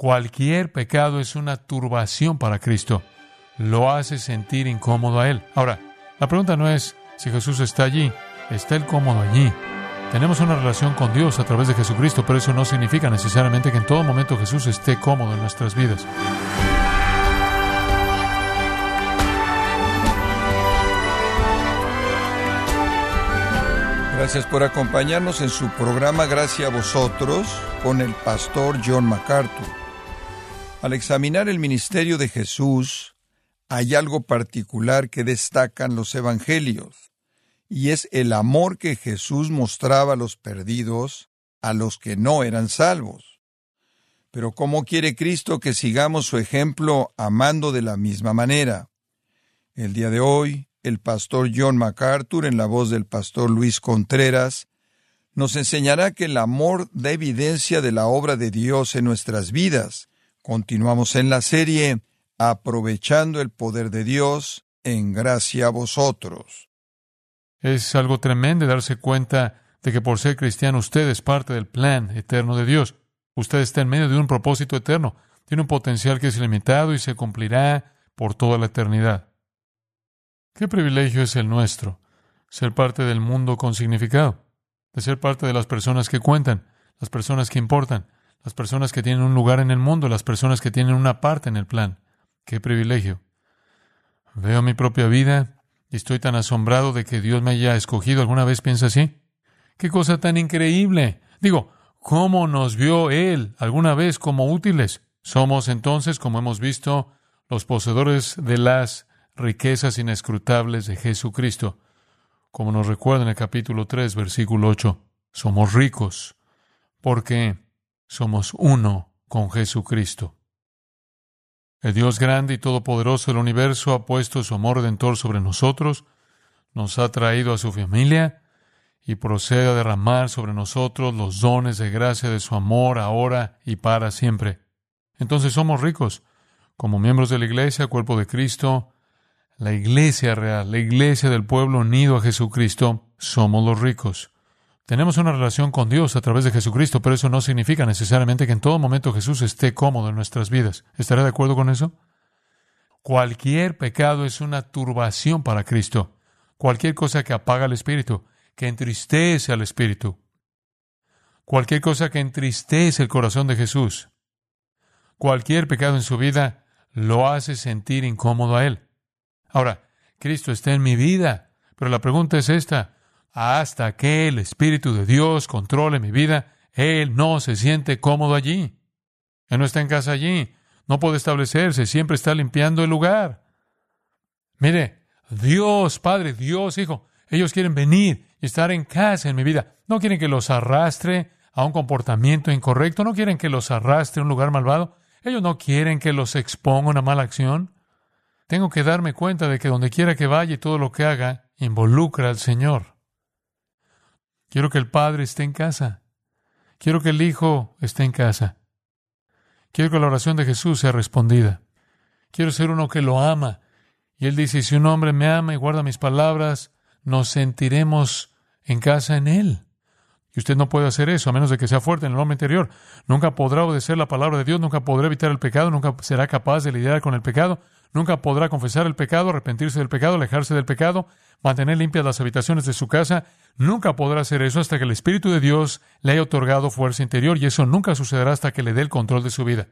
Cualquier pecado es una turbación para Cristo. Lo hace sentir incómodo a Él. Ahora, la pregunta no es si Jesús está allí. ¿Está Él cómodo allí? Tenemos una relación con Dios a través de Jesucristo, pero eso no significa necesariamente que en todo momento Jesús esté cómodo en nuestras vidas. Gracias por acompañarnos en su programa Gracias a vosotros con el pastor John MacArthur. Al examinar el ministerio de Jesús, hay algo particular que destacan los evangelios, y es el amor que Jesús mostraba a los perdidos, a los que no eran salvos. Pero ¿cómo quiere Cristo que sigamos su ejemplo amando de la misma manera? El día de hoy, el pastor John MacArthur, en la voz del pastor Luis Contreras, nos enseñará que el amor da evidencia de la obra de Dios en nuestras vidas. Continuamos en la serie Aprovechando el poder de Dios en gracia a vosotros. Es algo tremendo darse cuenta de que por ser cristiano usted es parte del plan eterno de Dios. Usted está en medio de un propósito eterno. Tiene un potencial que es ilimitado y se cumplirá por toda la eternidad. Qué privilegio es el nuestro, ser parte del mundo con significado, de ser parte de las personas que cuentan, las personas que importan, las personas que tienen un lugar en el mundo, las personas que tienen una parte en el plan. Qué privilegio. Veo mi propia vida y estoy tan asombrado de que Dios me haya escogido. ¿Alguna vez piensa así? Qué cosa tan increíble. Digo, ¿cómo nos vio Él alguna vez como útiles? Somos entonces, como hemos visto, los poseedores de las riquezas inescrutables de Jesucristo. Como nos recuerda en el capítulo 3, versículo 8, somos ricos porque somos uno con Jesucristo. El Dios grande y todopoderoso del universo ha puesto su amor redentor sobre nosotros, nos ha traído a su familia y procede a derramar sobre nosotros los dones de gracia de su amor ahora y para siempre. Entonces somos ricos, como miembros de la Iglesia, cuerpo de Cristo, la iglesia real, la iglesia del pueblo unido a Jesucristo, somos los ricos. Tenemos una relación con Dios a través de Jesucristo, pero eso no significa necesariamente que en todo momento Jesús esté cómodo en nuestras vidas. ¿Estará de acuerdo con eso? Cualquier pecado es una turbación para Cristo. Cualquier cosa que apaga el espíritu, que entristece al espíritu. Cualquier cosa que entristece el corazón de Jesús. Cualquier pecado en su vida lo hace sentir incómodo a Él. Ahora, Cristo está en mi vida, pero la pregunta es esta. Hasta que el Espíritu de Dios controle mi vida, Él no se siente cómodo allí. Él no está en casa allí. No puede establecerse. Siempre está limpiando el lugar. Mire, Dios, Padre, Dios, Hijo, ellos quieren venir y estar en casa en mi vida. No quieren que los arrastre a un comportamiento incorrecto. No quieren que los arrastre a un lugar malvado. Ellos no quieren que los exponga a una mala acción. Tengo que darme cuenta de que donde quiera que vaya y todo lo que haga, involucra al Señor. Quiero que el Padre esté en casa. Quiero que el Hijo esté en casa. Quiero que la oración de Jesús sea respondida. Quiero ser uno que lo ama. Y Él dice, si un hombre me ama y guarda mis palabras, nos sentiremos en casa en Él. Y usted no puede hacer eso a menos de que sea fuerte en el hombre interior. Nunca podrá obedecer la palabra de Dios, nunca podrá evitar el pecado, nunca será capaz de lidiar con el pecado, Nunca podrá confesar el pecado, arrepentirse del pecado, alejarse del pecado, mantener limpias las habitaciones de su casa. Nunca podrá hacer eso hasta que el Espíritu de Dios le haya otorgado fuerza interior y eso nunca sucederá hasta que le dé el control de su vida.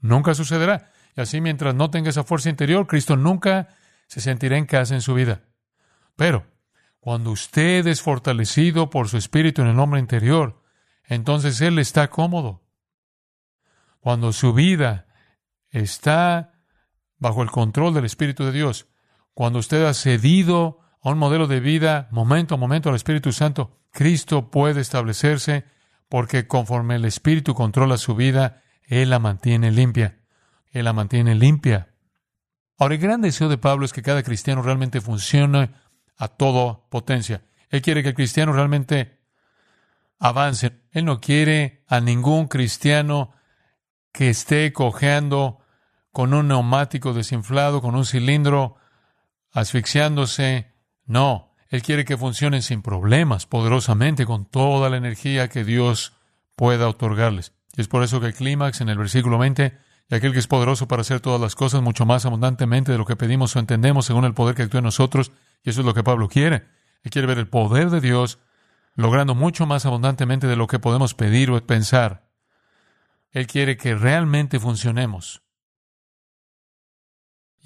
Nunca sucederá. Y así mientras no tenga esa fuerza interior, Cristo nunca se sentirá en casa en su vida. Pero cuando usted es fortalecido por su Espíritu en el hombre interior, entonces Él está cómodo. Cuando su vida está bajo el control del Espíritu de Dios. Cuando usted ha cedido a un modelo de vida momento a momento al Espíritu Santo, Cristo puede establecerse porque conforme el Espíritu controla su vida, Él la mantiene limpia. Él la mantiene limpia. Ahora, el gran deseo de Pablo es que cada cristiano realmente funcione a toda potencia. Él quiere que el cristiano realmente avance. Él no quiere a ningún cristiano que esté cojeando con un neumático desinflado, con un cilindro, asfixiándose. No, Él quiere que funcionen sin problemas, poderosamente, con toda la energía que Dios pueda otorgarles. Y es por eso que el clímax en el versículo 20, y aquel que es poderoso para hacer todas las cosas mucho más abundantemente de lo que pedimos o entendemos según el poder que actúa en nosotros, y eso es lo que Pablo quiere. Él quiere ver el poder de Dios logrando mucho más abundantemente de lo que podemos pedir o pensar. Él quiere que realmente funcionemos.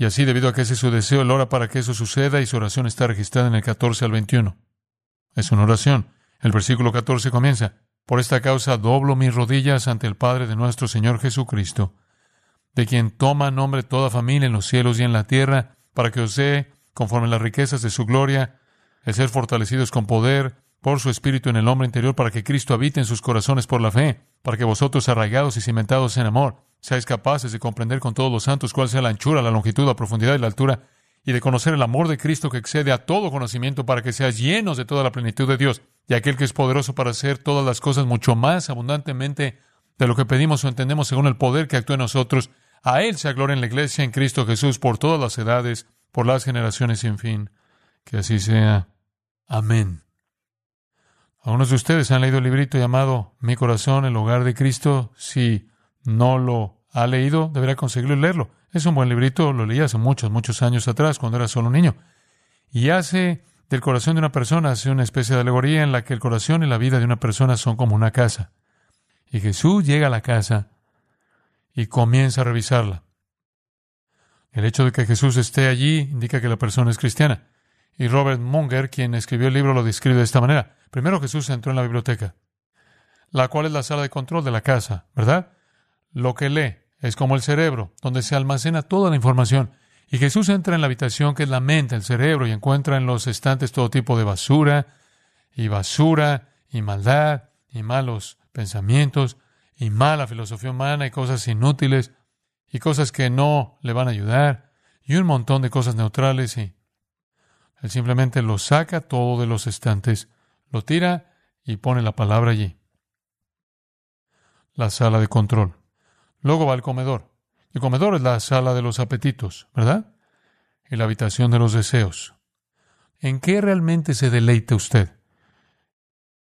Y así, debido a que ese es su deseo, él ora para que eso suceda y su oración está registrada en el 14 al 21. Es una oración. El versículo 14 comienza, Por esta causa doblo mis rodillas ante el Padre de nuestro Señor Jesucristo, de quien toma nombre toda familia en los cielos y en la tierra, para que os dé, conforme las riquezas de su gloria, el ser fortalecidos con poder por su espíritu en el hombre interior, para que Cristo habite en sus corazones por la fe, para que vosotros, arraigados y cimentados en amor, seáis capaces de comprender con todos los santos cuál sea la anchura, la longitud, la profundidad y la altura, y de conocer el amor de Cristo que excede a todo conocimiento, para que seáis llenos de toda la plenitud de Dios, y aquel que es poderoso para hacer todas las cosas mucho más abundantemente de lo que pedimos o entendemos según el poder que actúa en nosotros. A Él se gloria en la iglesia, en Cristo Jesús, por todas las edades, por las generaciones sin fin. Que así sea. Amén. Algunos de ustedes han leído el librito llamado Mi corazón, el hogar de Cristo. Si no lo ha leído, deberá conseguirlo leerlo. Es un buen librito, lo leí hace muchos, muchos años atrás, cuando era solo un niño. Y hace del corazón de una persona, hace una especie de alegoría en la que el corazón y la vida de una persona son como una casa. Y Jesús llega a la casa y comienza a revisarla. El hecho de que Jesús esté allí indica que la persona es cristiana. Y Robert Munger, quien escribió el libro, lo describe de esta manera. Primero Jesús entró en la biblioteca, la cual es la sala de control de la casa, ¿verdad? Lo que lee es como el cerebro, donde se almacena toda la información. Y Jesús entra en la habitación que es la mente, el cerebro, y encuentra en los estantes todo tipo de basura, y basura, y maldad, y malos pensamientos, y mala filosofía humana, y cosas inútiles, y cosas que no le van a ayudar, y un montón de cosas neutrales, y él simplemente lo saca todo de los estantes, lo tira y pone la palabra allí. La sala de control. Luego va el comedor. El comedor es la sala de los apetitos, ¿verdad? Y la habitación de los deseos. ¿En qué realmente se deleita usted?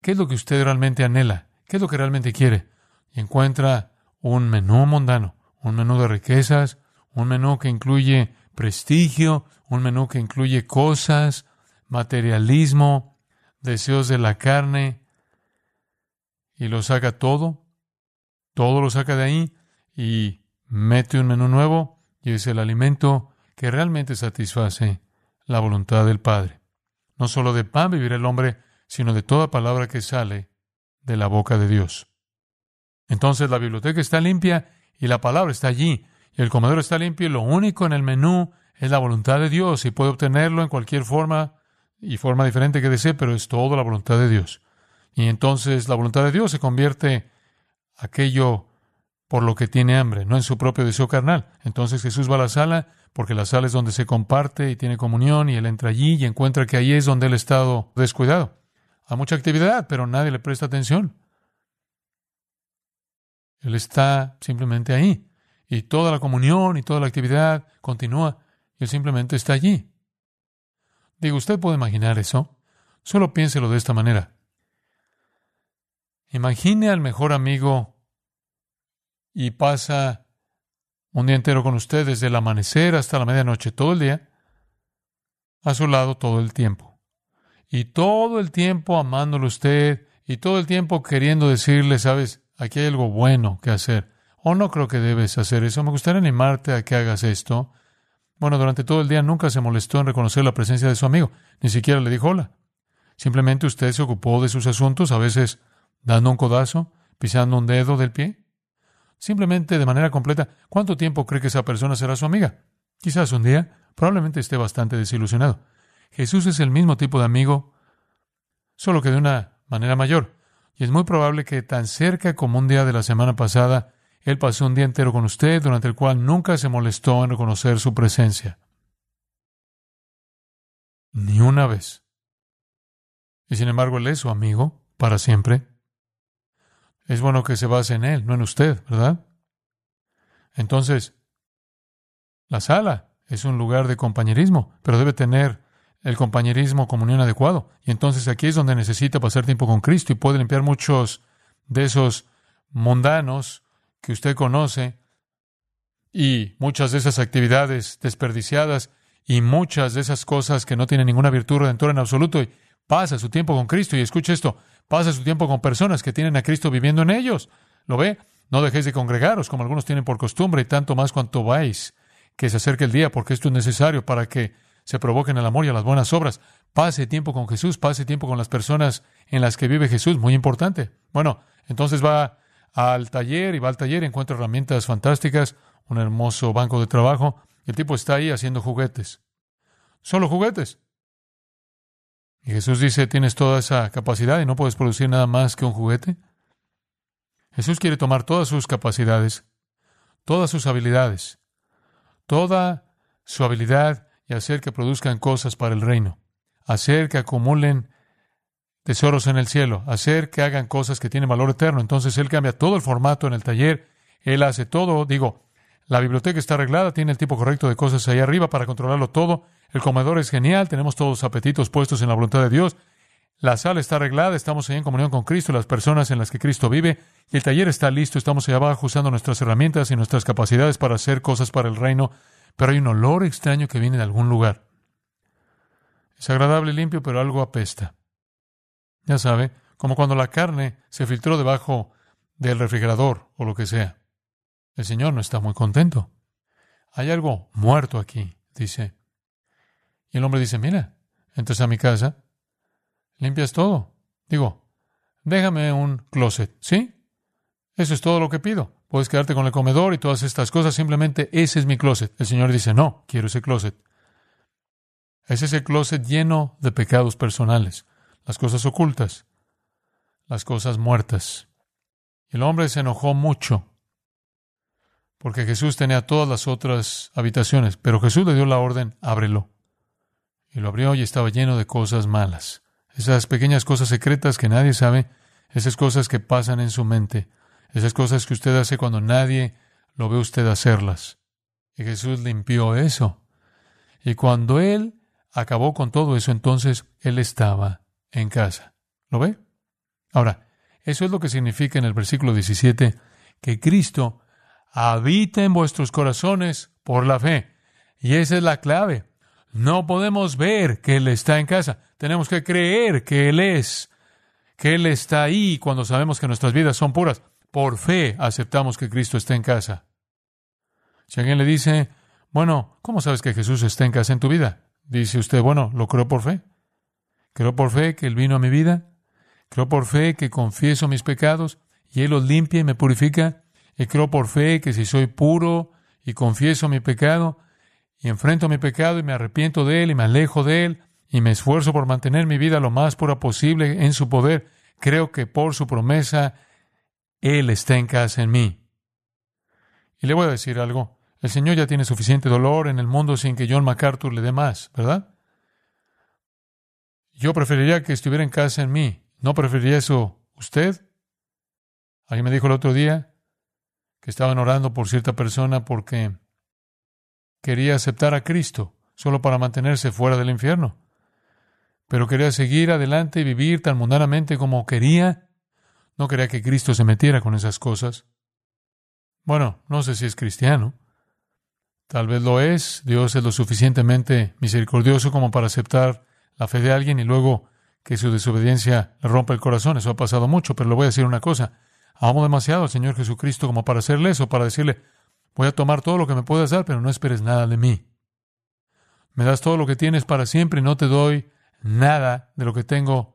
¿Qué es lo que usted realmente anhela? ¿Qué es lo que realmente quiere? Y encuentra un menú mundano, un menú de riquezas, un menú que incluye prestigio, un menú que incluye cosas, materialismo, deseos de la carne, y lo saca todo, todo lo saca de ahí y mete un menú nuevo y es el alimento que realmente satisface la voluntad del Padre. No solo de pan vivirá el hombre, sino de toda palabra que sale de la boca de Dios. Entonces la biblioteca está limpia y la palabra está allí, y el comedor está limpio y lo único en el menú es la voluntad de Dios y puede obtenerlo en cualquier forma y forma diferente que desee, pero es todo la voluntad de Dios. Y entonces la voluntad de Dios se convierte aquello por lo que tiene hambre, no en su propio deseo carnal. Entonces Jesús va a la sala, porque la sala es donde se comparte y tiene comunión, y él entra allí y encuentra que ahí es donde él ha estado descuidado. Hay mucha actividad, pero nadie le presta atención. Él está simplemente ahí. Y toda la comunión y toda la actividad continúa. Y él simplemente está allí. Digo, ¿usted puede imaginar eso? Solo piénselo de esta manera. Imagine al mejor amigo y pasa un día entero con usted desde el amanecer hasta la medianoche, todo el día, a su lado todo el tiempo. Y todo el tiempo amándolo usted y todo el tiempo queriendo decirle, sabes, aquí hay algo bueno que hacer. O no creo que debes hacer eso. Me gustaría animarte a que hagas esto. Bueno, durante todo el día nunca se molestó en reconocer la presencia de su amigo, ni siquiera le dijo hola. Simplemente usted se ocupó de sus asuntos, a veces dando un codazo, pisando un dedo del pie. Simplemente de manera completa, ¿cuánto tiempo cree que esa persona será su amiga? Quizás un día, probablemente esté bastante desilusionado. Jesús es el mismo tipo de amigo, solo que de una manera mayor. Y es muy probable que tan cerca como un día de la semana pasada, él pasó un día entero con usted, durante el cual nunca se molestó en reconocer su presencia. Ni una vez. Y sin embargo, Él es su amigo para siempre. Es bueno que se base en Él, no en usted, ¿verdad? Entonces, la sala es un lugar de compañerismo, pero debe tener el compañerismo comunión adecuado. Y entonces aquí es donde necesita pasar tiempo con Cristo y puede limpiar muchos de esos mundanos que usted conoce y muchas de esas actividades desperdiciadas y muchas de esas cosas que no tienen ninguna virtud redentora en absoluto. Pasa su tiempo con Cristo y escuche esto, pasa su tiempo con personas que tienen a Cristo viviendo en ellos. ¿Lo ve? No dejéis de congregaros como algunos tienen por costumbre y tanto más cuanto vais, que se acerque el día, porque esto es necesario para que se provoquen el amor y las buenas obras. Pase tiempo con Jesús, pase tiempo con las personas en las que vive Jesús, muy importante. Bueno, entonces va al taller y va al taller encuentra herramientas fantásticas, un hermoso banco de trabajo, y el tipo está ahí haciendo juguetes. Solo juguetes. Y Jesús dice, tienes toda esa capacidad y no puedes producir nada más que un juguete. Jesús quiere tomar todas sus capacidades, todas sus habilidades, toda su habilidad y hacer que produzcan cosas para el reino, hacer que acumulen tesoros en el cielo, hacer que hagan cosas que tienen valor eterno. Entonces Él cambia todo el formato en el taller, Él hace todo, digo, la biblioteca está arreglada, tiene el tipo correcto de cosas ahí arriba para controlarlo todo, el comedor es genial, tenemos todos los apetitos puestos en la voluntad de Dios, la sala está arreglada, estamos ahí en comunión con Cristo, las personas en las que Cristo vive, y el taller está listo, estamos allá abajo usando nuestras herramientas y nuestras capacidades para hacer cosas para el reino, pero hay un olor extraño que viene de algún lugar. Es agradable y limpio, pero algo apesta. Ya sabe, como cuando la carne se filtró debajo del refrigerador o lo que sea. El Señor no está muy contento. Hay algo muerto aquí, dice. Y el hombre dice, mira, entras a mi casa limpias todo. Digo, déjame un closet, ¿sí? Eso es todo lo que pido. Puedes quedarte con el comedor y todas estas cosas, simplemente ese es mi closet. El Señor dice, no, quiero ese closet. Es ese closet lleno de pecados personales, las cosas ocultas, las cosas muertas. El hombre se enojó mucho porque Jesús tenía todas las otras habitaciones, pero Jesús le dio la orden, ábrelo. Y lo abrió y estaba lleno de cosas malas esas pequeñas cosas secretas que nadie sabe, esas cosas que pasan en su mente, esas cosas que usted hace cuando nadie lo ve usted hacerlas. Y Jesús limpió eso. Y cuando Él acabó con todo eso, entonces Él estaba en casa. ¿Lo ve? Ahora, eso es lo que significa en el versículo 17, que Cristo habita en vuestros corazones por la fe. Y esa es la clave. No podemos ver que Él está en casa. Tenemos que creer que Él es, que Él está ahí cuando sabemos que nuestras vidas son puras. Por fe aceptamos que Cristo está en casa. Si alguien le dice, bueno, ¿cómo sabes que Jesús está en casa en tu vida? Dice usted, bueno, lo creo por fe. Creo por fe que Él vino a mi vida. Creo por fe que confieso mis pecados y Él los limpia y me purifica. Y creo por fe que si soy puro y confieso mi pecado, y enfrento mi pecado y me arrepiento de él y me alejo de él y me esfuerzo por mantener mi vida lo más pura posible en su poder, creo que por su promesa Él está en casa en mí. Y le voy a decir algo. El Señor ya tiene suficiente dolor en el mundo sin que John MacArthur le dé más, ¿verdad? Yo preferiría que estuviera en casa en mí. ¿No preferiría eso usted? Alguien me dijo el otro día que estaban orando por cierta persona porque quería aceptar a Cristo solo para mantenerse fuera del infierno. Pero quería seguir adelante y vivir tan mundanamente como quería. No quería que Cristo se metiera con esas cosas. Bueno, no sé si es cristiano. Tal vez lo es. Dios es lo suficientemente misericordioso como para aceptar la fe de alguien y luego que su desobediencia le rompa el corazón. Eso ha pasado mucho, pero le voy a decir una cosa. Amo demasiado al Señor Jesucristo como para hacerle eso, para decirle, Voy a tomar todo lo que me puedas dar, pero no esperes nada de mí. Me das todo lo que tienes para siempre y no te doy nada de lo que tengo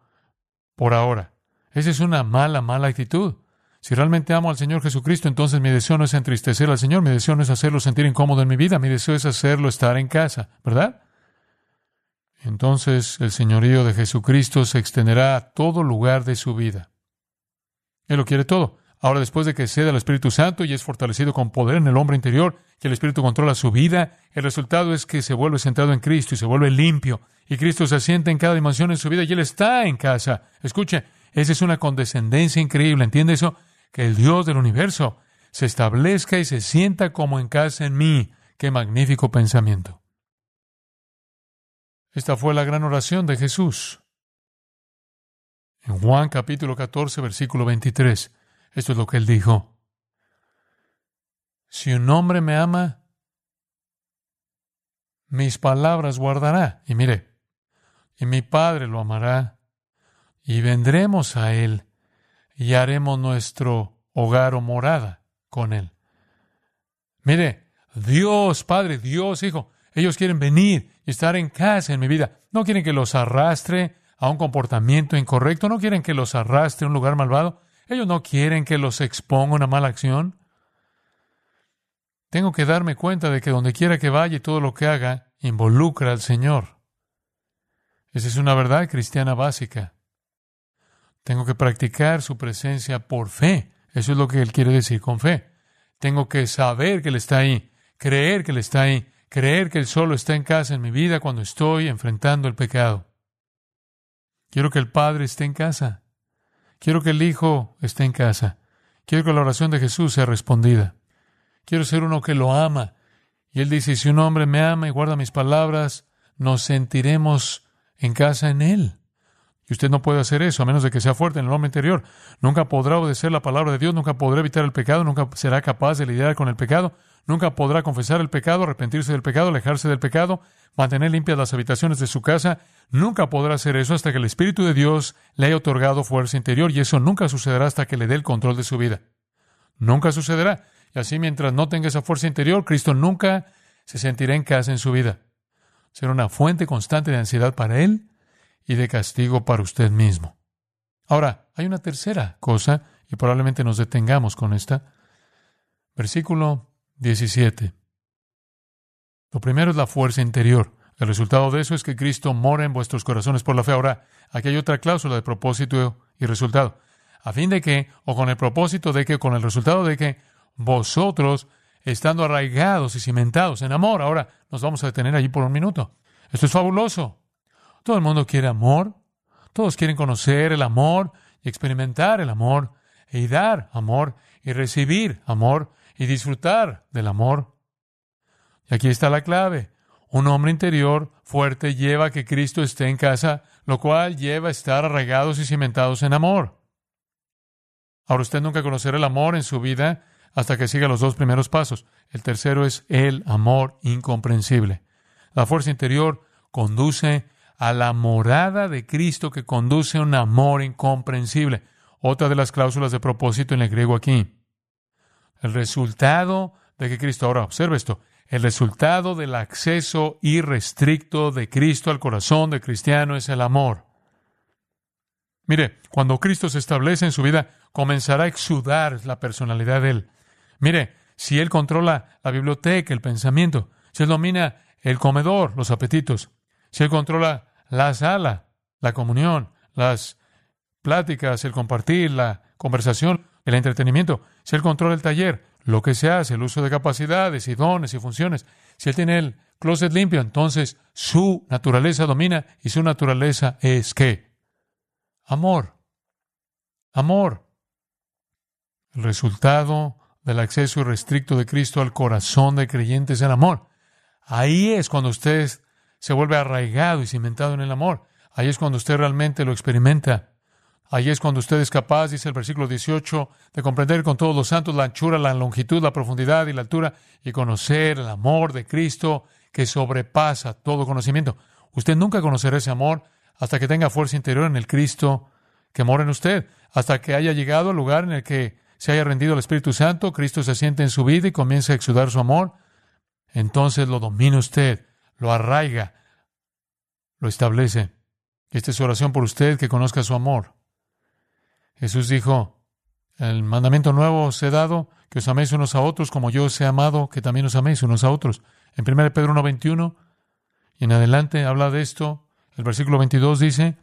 por ahora. Esa es una mala, mala actitud. Si realmente amo al Señor Jesucristo, entonces mi deseo no es entristecer al Señor, mi deseo no es hacerlo sentir incómodo en mi vida, mi deseo es hacerlo estar en casa, ¿verdad? Entonces el señorío de Jesucristo se extenderá a todo lugar de su vida. Él lo quiere todo. Ahora, después de que cede al Espíritu Santo y es fortalecido con poder en el hombre interior, que el Espíritu controla su vida, el resultado es que se vuelve centrado en Cristo y se vuelve limpio. Y Cristo se asienta en cada dimensión en su vida y Él está en casa. Escuche, esa es una condescendencia increíble. ¿Entiende eso? Que el Dios del universo se establezca y se sienta como en casa en mí. Qué magnífico pensamiento. Esta fue la gran oración de Jesús. En Juan capítulo 14, versículo 23. Esto es lo que él dijo. Si un hombre me ama, mis palabras guardará. Y mire, y mi Padre lo amará, y vendremos a él, y haremos nuestro hogar o morada con él. Mire, Dios, Padre, Dios, Hijo, ellos quieren venir y estar en casa en mi vida. No quieren que los arrastre a un comportamiento incorrecto, no quieren que los arrastre a un lugar malvado, ellos no quieren que los exponga a una mala acción. Tengo que darme cuenta de que donde quiera que vaya y todo lo que haga involucra al Señor. Esa es una verdad cristiana básica. Tengo que practicar su presencia por fe. Eso es lo que Él quiere decir con fe. Tengo que saber que Él está ahí, creer que Él está ahí, creer que Él solo está en casa en mi vida cuando estoy enfrentando el pecado. Quiero que el Padre esté en casa. Quiero que el Hijo esté en casa. Quiero que la oración de Jesús sea respondida. Quiero ser uno que lo ama. Y él dice, si un hombre me ama y guarda mis palabras, nos sentiremos en casa en él. Y usted no puede hacer eso a menos de que sea fuerte en el hombre interior. Nunca podrá obedecer la palabra de Dios, nunca podrá evitar el pecado, nunca será capaz de lidiar con el pecado, nunca podrá confesar el pecado, arrepentirse del pecado, alejarse del pecado, mantener limpias las habitaciones de su casa. Nunca podrá hacer eso hasta que el Espíritu de Dios le haya otorgado fuerza interior y eso nunca sucederá hasta que le dé el control de su vida. Nunca sucederá. Y así mientras no tenga esa fuerza interior, Cristo nunca se sentirá en casa en su vida. Será una fuente constante de ansiedad para Él y de castigo para usted mismo. Ahora, hay una tercera cosa, y probablemente nos detengamos con esta. Versículo 17. Lo primero es la fuerza interior. El resultado de eso es que Cristo mora en vuestros corazones por la fe. Ahora, aquí hay otra cláusula de propósito y resultado. A fin de que, o con el propósito de que, o con el resultado de que, vosotros, estando arraigados y cimentados en amor. Ahora nos vamos a detener allí por un minuto. Esto es fabuloso. Todo el mundo quiere amor. Todos quieren conocer el amor y experimentar el amor y dar amor y recibir amor y disfrutar del amor. Y aquí está la clave. Un hombre interior fuerte lleva a que Cristo esté en casa, lo cual lleva a estar arraigados y cimentados en amor. Ahora usted nunca conocerá el amor en su vida hasta que siga los dos primeros pasos. El tercero es el amor incomprensible. La fuerza interior conduce a la morada de Cristo que conduce a un amor incomprensible. Otra de las cláusulas de propósito en el griego aquí. El resultado de que Cristo, ahora observe esto, el resultado del acceso irrestricto de Cristo al corazón del cristiano es el amor. Mire, cuando Cristo se establece en su vida, comenzará a exudar la personalidad de Él. Mire, si Él controla la biblioteca, el pensamiento, si Él domina el comedor, los apetitos, si Él controla la sala, la comunión, las pláticas, el compartir, la conversación, el entretenimiento, si Él controla el taller, lo que se hace, el uso de capacidades y dones y funciones, si Él tiene el closet limpio, entonces su naturaleza domina y su naturaleza es qué? Amor. Amor. El resultado del acceso irrestricto de Cristo al corazón de creyentes en amor. Ahí es cuando usted se vuelve arraigado y cimentado en el amor. Ahí es cuando usted realmente lo experimenta. Ahí es cuando usted es capaz, dice el versículo 18, de comprender con todos los santos la anchura, la longitud, la profundidad y la altura y conocer el amor de Cristo que sobrepasa todo conocimiento. Usted nunca conocerá ese amor hasta que tenga fuerza interior en el Cristo que mora en usted, hasta que haya llegado al lugar en el que se haya rendido al Espíritu Santo, Cristo se siente en su vida y comienza a exudar su amor, entonces lo domina usted, lo arraiga, lo establece. Esta es su oración por usted, que conozca su amor. Jesús dijo, el mandamiento nuevo os he dado, que os améis unos a otros como yo os he amado, que también os améis unos a otros. En 1 Pedro 1.21 y en adelante habla de esto. El versículo 22 dice,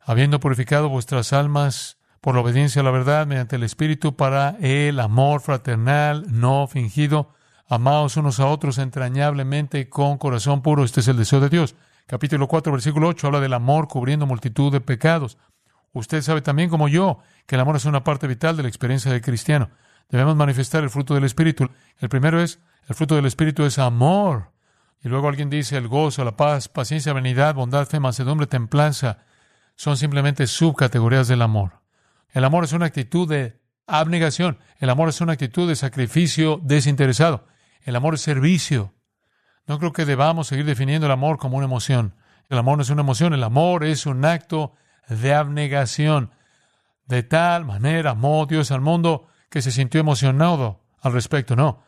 habiendo purificado vuestras almas por la obediencia a la verdad mediante el Espíritu para el amor fraternal no fingido. Amaos unos a otros entrañablemente con corazón puro. Este es el deseo de Dios. Capítulo 4, versículo 8 habla del amor cubriendo multitud de pecados. Usted sabe también como yo que el amor es una parte vital de la experiencia del cristiano. Debemos manifestar el fruto del Espíritu. El primero es, el fruto del Espíritu es amor. Y luego alguien dice el gozo, la paz, paciencia, vanidad, bondad, fe, mansedumbre, templanza. Son simplemente subcategorías del amor. El amor es una actitud de abnegación. El amor es una actitud de sacrificio desinteresado. El amor es servicio. No creo que debamos seguir definiendo el amor como una emoción. El amor no es una emoción, el amor es un acto de abnegación. De tal manera amó Dios al mundo que se sintió emocionado al respecto. No.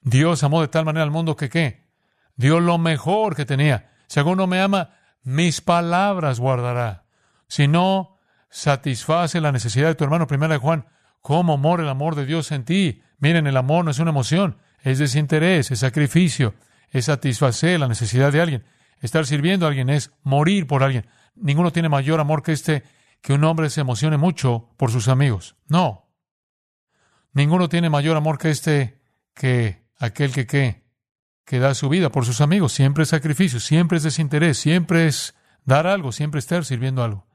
Dios amó de tal manera al mundo que qué? Dio lo mejor que tenía. Si alguno me ama, mis palabras guardará. Si no satisface la necesidad de tu hermano, primera de Juan, ¿cómo mora el amor de Dios en ti? Miren, el amor no es una emoción, es desinterés, es sacrificio, es satisfacer la necesidad de alguien. Estar sirviendo a alguien es morir por alguien. Ninguno tiene mayor amor que este, que un hombre se emocione mucho por sus amigos. No. Ninguno tiene mayor amor que este, que aquel que, que, que da su vida por sus amigos. Siempre es sacrificio, siempre es desinterés, siempre es dar algo, siempre estar sirviendo algo.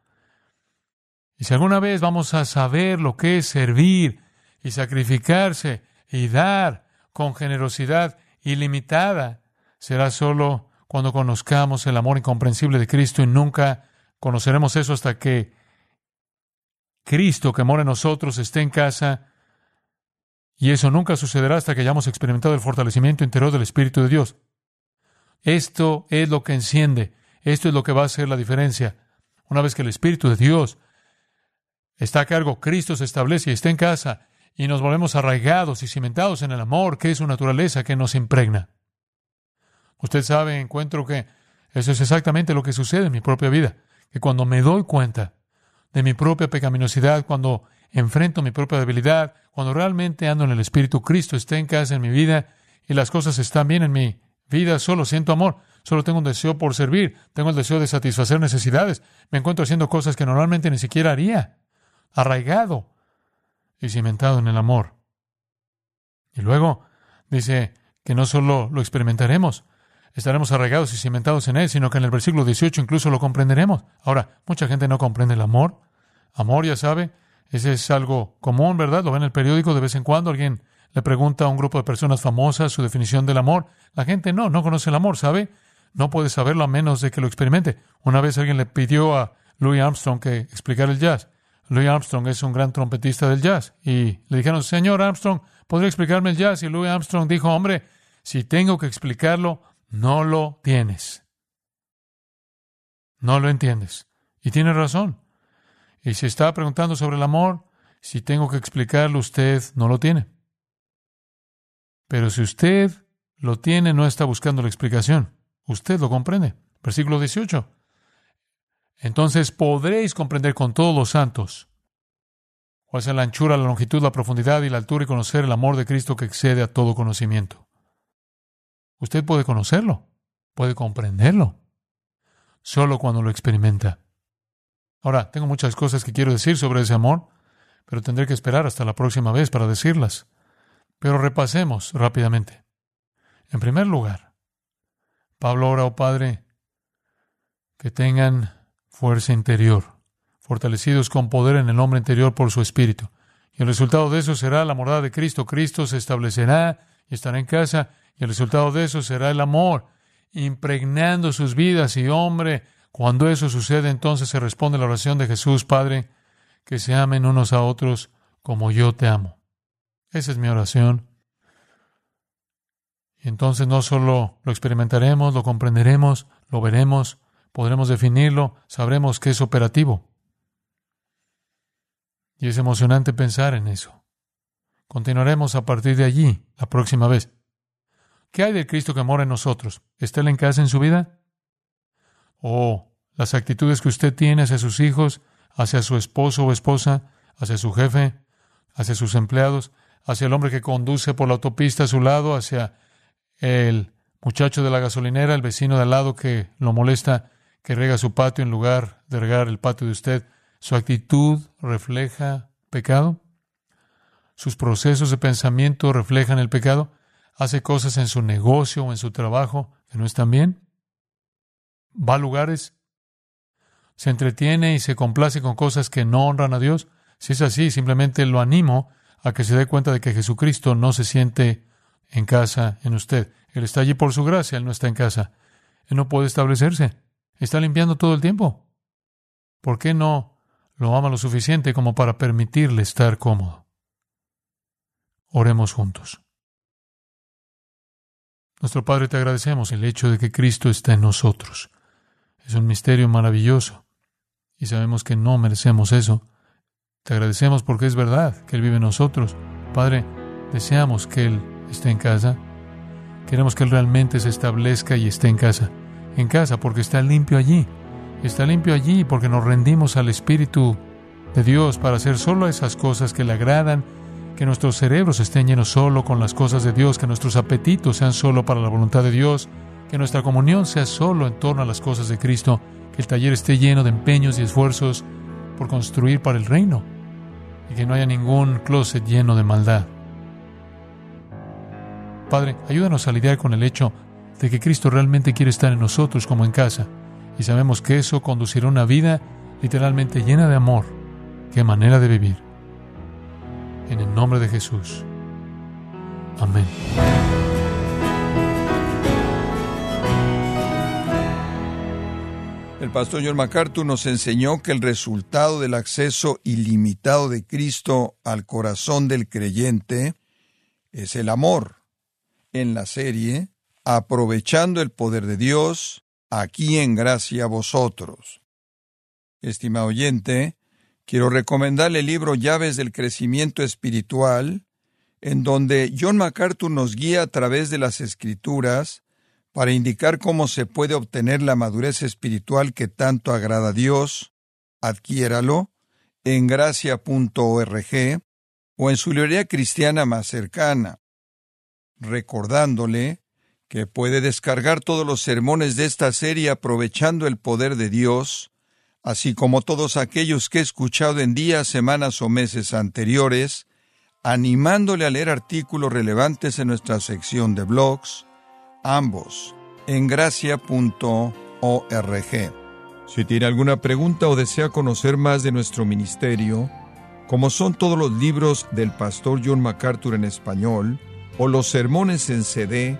Y si alguna vez vamos a saber lo que es servir y sacrificarse y dar con generosidad ilimitada, será solo cuando conozcamos el amor incomprensible de Cristo y nunca conoceremos eso hasta que Cristo que mora en nosotros esté en casa y eso nunca sucederá hasta que hayamos experimentado el fortalecimiento interior del Espíritu de Dios. Esto es lo que enciende, esto es lo que va a hacer la diferencia. Una vez que el Espíritu de Dios está a cargo, Cristo se establece y está en casa y nos volvemos arraigados y cimentados en el amor, que es su naturaleza que nos impregna. Usted sabe, encuentro que eso es exactamente lo que sucede en mi propia vida, que cuando me doy cuenta de mi propia pecaminosidad, cuando enfrento mi propia debilidad, cuando realmente ando en el Espíritu, Cristo está en casa en mi vida y las cosas están bien en mi vida, solo siento amor, solo tengo un deseo por servir, tengo el deseo de satisfacer necesidades, me encuentro haciendo cosas que normalmente ni siquiera haría, arraigado y cimentado en el amor. Y luego dice que no solo lo experimentaremos, estaremos arraigados y cimentados en Él, sino que en el versículo 18 incluso lo comprenderemos. Ahora, mucha gente no comprende el amor. Amor, ya sabe, ese es algo común, ¿verdad? Lo ve en el periódico de vez en cuando. Alguien le pregunta a un grupo de personas famosas su definición del amor. La gente no, no conoce el amor, ¿sabe? No puede saberlo a menos de que lo experimente. Una vez alguien le pidió a Louis Armstrong que explicara el jazz. Louis Armstrong es un gran trompetista del jazz. Y le dijeron, señor Armstrong, ¿podría explicarme el jazz? Y Louis Armstrong dijo, hombre, si tengo que explicarlo, no lo tienes. No lo entiendes. Y tiene razón. Y si está preguntando sobre el amor, si tengo que explicarlo, usted no lo tiene. Pero si usted lo tiene, no está buscando la explicación. Usted lo comprende. Versículo 18. Entonces podréis comprender con todos los santos cuál es la anchura, la longitud, la profundidad y la altura y conocer el amor de Cristo que excede a todo conocimiento. Usted puede conocerlo, puede comprenderlo, solo cuando lo experimenta. Ahora, tengo muchas cosas que quiero decir sobre ese amor, pero tendré que esperar hasta la próxima vez para decirlas. Pero repasemos rápidamente. En primer lugar, Pablo ora, oh Padre, que tengan fuerza interior, fortalecidos con poder en el hombre interior por su espíritu. Y el resultado de eso será la morada de Cristo. Cristo se establecerá y estará en casa y el resultado de eso será el amor, impregnando sus vidas. Y hombre, cuando eso sucede, entonces se responde la oración de Jesús, Padre, que se amen unos a otros como yo te amo. Esa es mi oración. Y entonces no solo lo experimentaremos, lo comprenderemos, lo veremos, podremos definirlo, sabremos que es operativo. Y es emocionante pensar en eso. Continuaremos a partir de allí la próxima vez. ¿Qué hay del Cristo que mora en nosotros? ¿Está en casa en su vida? ¿O las actitudes que usted tiene hacia sus hijos, hacia su esposo o esposa, hacia su jefe, hacia sus empleados, hacia el hombre que conduce por la autopista a su lado, hacia el muchacho de la gasolinera, el vecino de al lado que lo molesta, que rega su patio en lugar de regar el patio de usted? ¿Su actitud refleja pecado? ¿Sus procesos de pensamiento reflejan el pecado? hace cosas en su negocio o en su trabajo que no están bien, va a lugares, se entretiene y se complace con cosas que no honran a Dios. Si es así, simplemente lo animo a que se dé cuenta de que Jesucristo no se siente en casa en usted. Él está allí por su gracia, Él no está en casa. Él no puede establecerse. Está limpiando todo el tiempo. ¿Por qué no lo ama lo suficiente como para permitirle estar cómodo? Oremos juntos. Nuestro Padre, te agradecemos el hecho de que Cristo está en nosotros. Es un misterio maravilloso y sabemos que no merecemos eso. Te agradecemos porque es verdad que Él vive en nosotros. Padre, deseamos que Él esté en casa. Queremos que Él realmente se establezca y esté en casa. En casa porque está limpio allí. Está limpio allí porque nos rendimos al Espíritu de Dios para hacer solo esas cosas que le agradan que nuestros cerebros estén llenos solo con las cosas de Dios, que nuestros apetitos sean solo para la voluntad de Dios, que nuestra comunión sea solo en torno a las cosas de Cristo, que el taller esté lleno de empeños y esfuerzos por construir para el reino, y que no haya ningún closet lleno de maldad. Padre, ayúdanos a lidiar con el hecho de que Cristo realmente quiere estar en nosotros como en casa, y sabemos que eso conducirá una vida literalmente llena de amor. Qué manera de vivir en el nombre de Jesús. Amén. El pastor John MacArthur nos enseñó que el resultado del acceso ilimitado de Cristo al corazón del creyente es el amor. En la serie, aprovechando el poder de Dios, aquí en gracia a vosotros. Estimado oyente, quiero recomendarle el libro Llaves del Crecimiento Espiritual, en donde John MacArthur nos guía a través de las escrituras para indicar cómo se puede obtener la madurez espiritual que tanto agrada a Dios. Adquiéralo en gracia.org o en su librería cristiana más cercana, recordándole que puede descargar todos los sermones de esta serie aprovechando el poder de Dios así como todos aquellos que he escuchado en días, semanas o meses anteriores, animándole a leer artículos relevantes en nuestra sección de blogs, ambos en gracia.org. Si tiene alguna pregunta o desea conocer más de nuestro ministerio, como son todos los libros del pastor John MacArthur en español o los sermones en CD